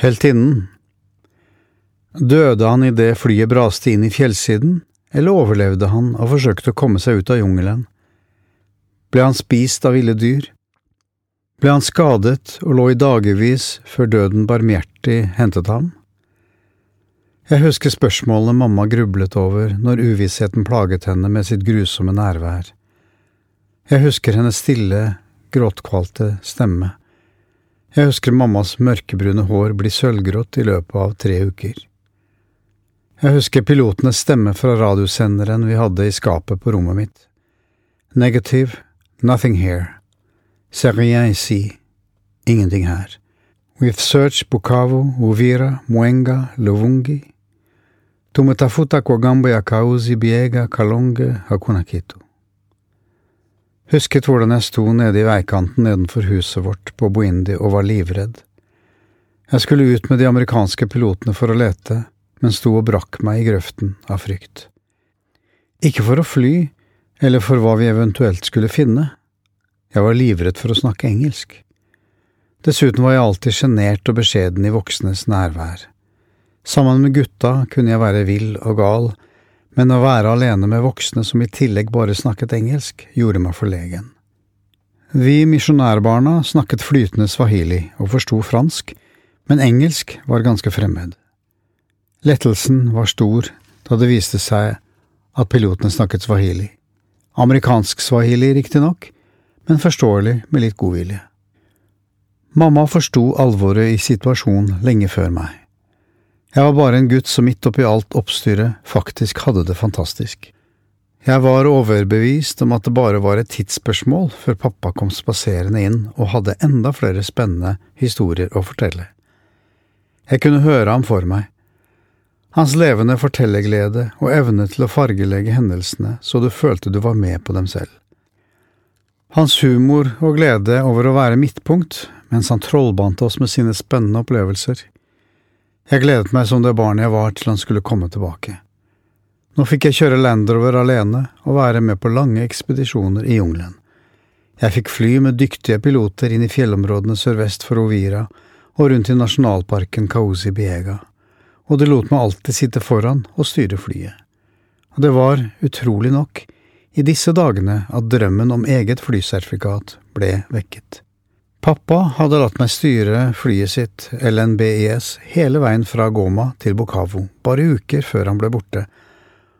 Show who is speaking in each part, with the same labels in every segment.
Speaker 1: Heltinnen. Døde han idet flyet braste inn i fjellsiden, eller overlevde han og forsøkte å komme seg ut av jungelen? Ble han spist av ville dyr? Ble han skadet og lå i dagevis før døden barmhjertig hentet ham? Jeg husker spørsmålene mamma grublet over når uvissheten plaget henne med sitt grusomme nærvær. Jeg husker hennes stille, gråtkvalte stemme. Jeg husker mammas mørkebrune hår bli sølvgrått i løpet av tre uker. Jeg husker pilotenes stemme fra radiosenderen vi hadde i skapet på rommet mitt. Negative, nothing here. C'est rien ici. Ingenting her. We've searched Bukavu, Uvira, Mwenga, Luvungi. Tumetafuta kwa gambo ya Kauzi, Biega, Kalonge, Hakuna Kitu. Husket hvordan jeg sto nede i veikanten nedenfor huset vårt på Boindi og var livredd. Jeg skulle ut med de amerikanske pilotene for å lete, men sto og brakk meg i grøften av frykt. Ikke for å fly, eller for hva vi eventuelt skulle finne. Jeg var livredd for å snakke engelsk. Dessuten var jeg alltid sjenert og beskjeden i voksnes nærvær. Sammen med gutta kunne jeg være vill og gal, men å være alene med voksne som i tillegg bare snakket engelsk, gjorde meg forlegen. Vi misjonærbarna snakket flytende swahili og forsto fransk, men engelsk var ganske fremmed. Lettelsen var stor da det viste seg at pilotene snakket swahili. Amerikansk swahili, riktignok, men forståelig med litt godvilje. Mamma forsto alvoret i situasjonen lenge før meg. Jeg var bare en gutt som midt oppi alt oppstyret faktisk hadde det fantastisk. Jeg var overbevist om at det bare var et tidsspørsmål før pappa kom spaserende inn og hadde enda flere spennende historier å fortelle. Jeg kunne høre ham for meg. Hans levende fortellerglede og evne til å fargelegge hendelsene så du følte du var med på dem selv. Hans humor og glede over å være midtpunkt mens han trollbante oss med sine spennende opplevelser jeg gledet meg som det barnet jeg var til han skulle komme tilbake. Nå fikk jeg kjøre Landover alene og være med på lange ekspedisjoner i jungelen. Jeg fikk fly med dyktige piloter inn i fjellområdene sørvest for Ovira og rundt i nasjonalparken Kausi Biega, og de lot meg alltid sitte foran og styre flyet. Og det var, utrolig nok, i disse dagene at drømmen om eget flysertifikat ble vekket. Pappa hadde latt meg styre flyet sitt, LNBIS, hele veien fra Goma til Bokavo, bare uker før han ble borte,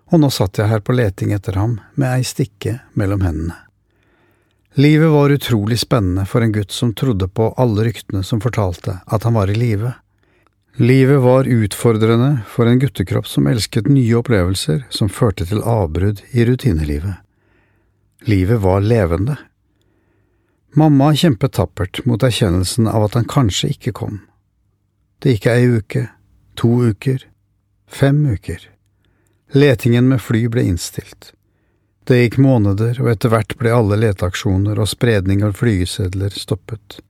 Speaker 1: og nå satt jeg her på leting etter ham med ei stikke mellom hendene. Livet var utrolig spennende for en gutt som trodde på alle ryktene som fortalte at han var i live. Livet var utfordrende for en guttekropp som elsket nye opplevelser som førte til avbrudd i rutinelivet. Livet var levende. Mamma kjempet tappert mot erkjennelsen av at han kanskje ikke kom. Det gikk ei uke, to uker, fem uker. Letingen med fly ble innstilt. Det gikk måneder, og etter hvert ble alle leteaksjoner og spredning av flygesedler stoppet.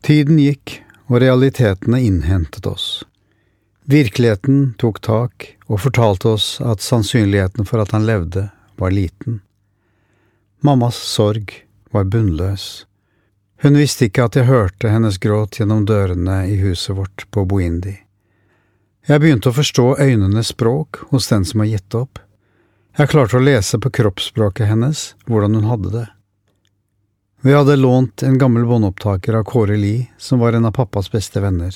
Speaker 1: Tiden gikk, og realitetene innhentet oss. Virkeligheten tok tak og fortalte oss at sannsynligheten for at han levde, var liten. Mammas sorg var bunnløs. Hun visste ikke at jeg hørte hennes gråt gjennom dørene i huset vårt på Boindi. Jeg begynte å forstå øynenes språk hos den som har gitt opp. Jeg klarte å lese på kroppsspråket hennes hvordan hun hadde det. Vi hadde lånt en gammel båndopptaker av Kåre Li, som var en av pappas beste venner.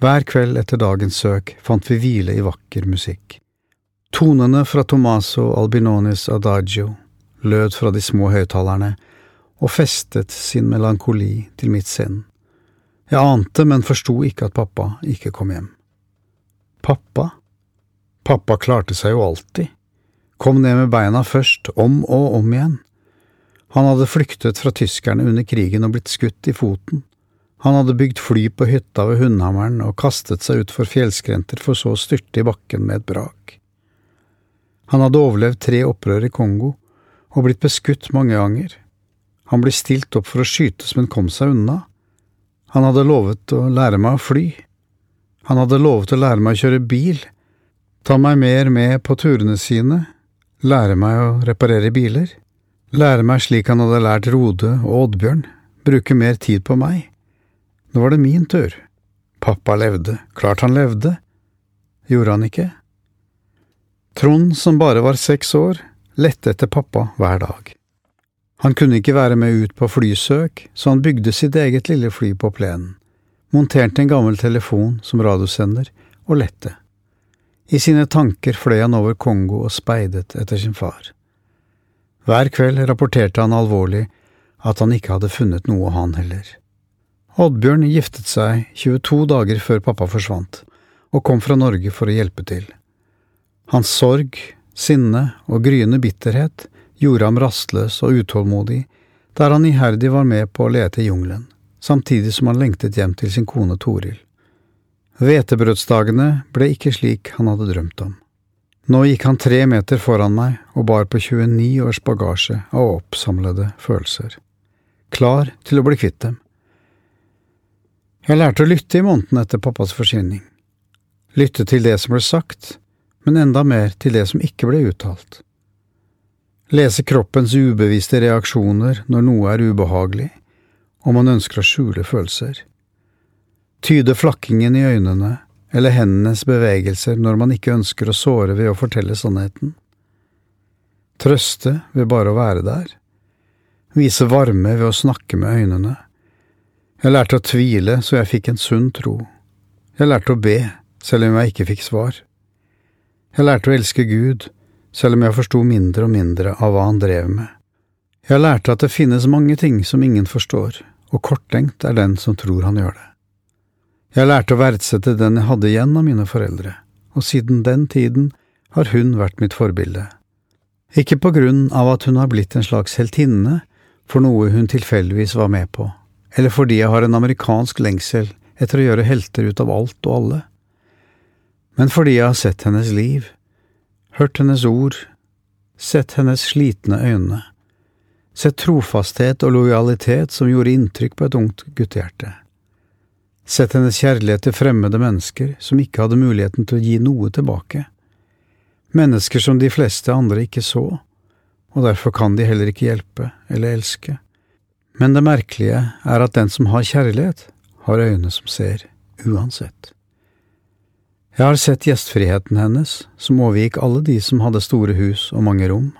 Speaker 1: Hver kveld etter dagens søk fant vi hvile i vakker musikk. Tonene fra Tomaso Albinonis Adagio lød fra de små høyttalerne, og festet sin melankoli til mitt sinn. Jeg ante, men forsto ikke at pappa ikke kom hjem. Pappa? Pappa klarte seg jo alltid, kom ned med beina først, om og om igjen. Han hadde flyktet fra tyskerne under krigen og blitt skutt i foten. Han hadde bygd fly på hytta ved Hundhammeren og kastet seg utfor fjellskrenter for så å styrte i bakken med et brak. Han hadde overlevd tre opprør i Kongo og blitt beskutt mange ganger, han ble stilt opp for å skytes, men kom seg unna. Han hadde lovet å lære meg å fly. Han hadde lovet å lære meg å kjøre bil, ta meg mer med på turene sine, lære meg å reparere biler, lære meg slik han hadde lært Rode og Oddbjørn, bruke mer tid på meg. Nå var det min tur. Pappa levde, klart han levde. Gjorde han ikke? Trond, som bare var seks år, lette etter pappa hver dag. Han kunne ikke være med ut på flysøk, så han bygde sitt eget lille fly på plenen, monterte en gammel telefon som radiosender og lette. I sine tanker fløy han over Kongo og speidet etter sin far. Hver kveld rapporterte han alvorlig at han ikke hadde funnet noe, han heller. Oddbjørn giftet seg 22 dager før pappa forsvant, og kom fra Norge for å hjelpe til. Hans sorg, sinne og gryende bitterhet gjorde ham rastløs og utålmodig, der han iherdig var med på å lete i jungelen, samtidig som han lengtet hjem til sin kone Toril. Hvetebrødsdagene ble ikke slik han hadde drømt om. Nå gikk han tre meter foran meg og bar på 29 års bagasje av oppsamlede følelser, klar til å bli kvitt dem. Jeg lærte å lytte i måneden etter pappas forsvinning. Lytte til det som ble sagt, men enda mer til det som ikke ble uttalt. Lese kroppens ubevisste reaksjoner når noe er ubehagelig, og man ønsker å skjule følelser. Tyde flakkingen i øynene eller hendenes bevegelser når man ikke ønsker å såre ved å fortelle sannheten. Trøste ved bare å være der. Vise varme ved å snakke med øynene jeg lærte å tvile så jeg fikk en sunn tro. Jeg lærte å be, selv om jeg ikke fikk svar. Jeg lærte å elske Gud, selv om jeg forsto mindre og mindre av hva han drev med. Jeg lærte at det finnes mange ting som ingen forstår, og korttenkt er den som tror han gjør det. Jeg lærte å verdsette den jeg hadde igjen av mine foreldre, og siden den tiden har hun vært mitt forbilde. Ikke på grunn av at hun har blitt en slags heltinne for noe hun tilfeldigvis var med på, eller fordi jeg har en amerikansk lengsel etter å gjøre helter ut av alt og alle, men fordi jeg har sett hennes liv, hørt hennes ord, sett hennes slitne øyne, sett trofasthet og lojalitet som gjorde inntrykk på et ungt guttehjerte, sett hennes kjærlighet til fremmede mennesker som ikke hadde muligheten til å gi noe tilbake, mennesker som de fleste andre ikke så, og derfor kan de heller ikke hjelpe eller elske. Men det merkelige er at den som har kjærlighet, har øyne som ser, uansett. Jeg har sett gjestfriheten hennes, som overgikk alle de som hadde store hus og mange rom.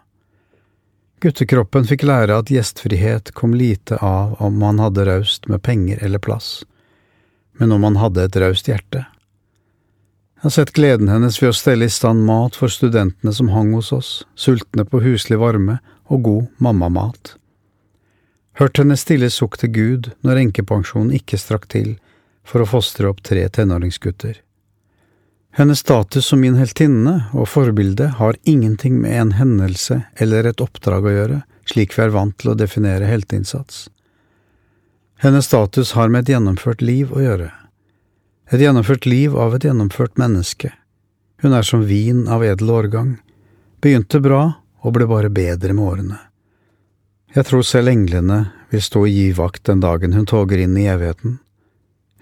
Speaker 1: Guttekroppen fikk lære at gjestfrihet kom lite av om man hadde raust med penger eller plass, men om man hadde et raust hjerte. Jeg har sett gleden hennes ved å stelle i stand mat for studentene som hang hos oss, sultne på huslig varme og god mammamat hørt henne stille sukk til Gud når enkepensjonen ikke strakk til for å fostre opp tre tenåringsgutter. Hennes status som min heltinne og forbilde har ingenting med en hendelse eller et oppdrag å gjøre, slik vi er vant til å definere helteinnsats. Hennes status har med et gjennomført liv å gjøre. Et gjennomført liv av et gjennomført menneske. Hun er som vin av edel årgang, begynte bra og ble bare bedre med årene. Jeg tror selv englene vil stå og gi vakt den dagen hun toger inn i evigheten.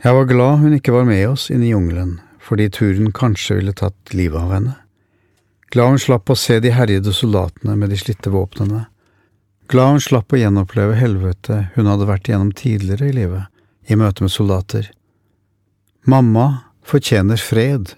Speaker 1: Jeg var glad hun ikke var med oss inn i jungelen, fordi turen kanskje ville tatt livet av henne. Glad hun slapp å se de herjede soldatene med de slitte våpnene. Glad hun slapp å gjenoppleve helvete hun hadde vært igjennom tidligere i livet, i møte med soldater. Mamma fortjener fred,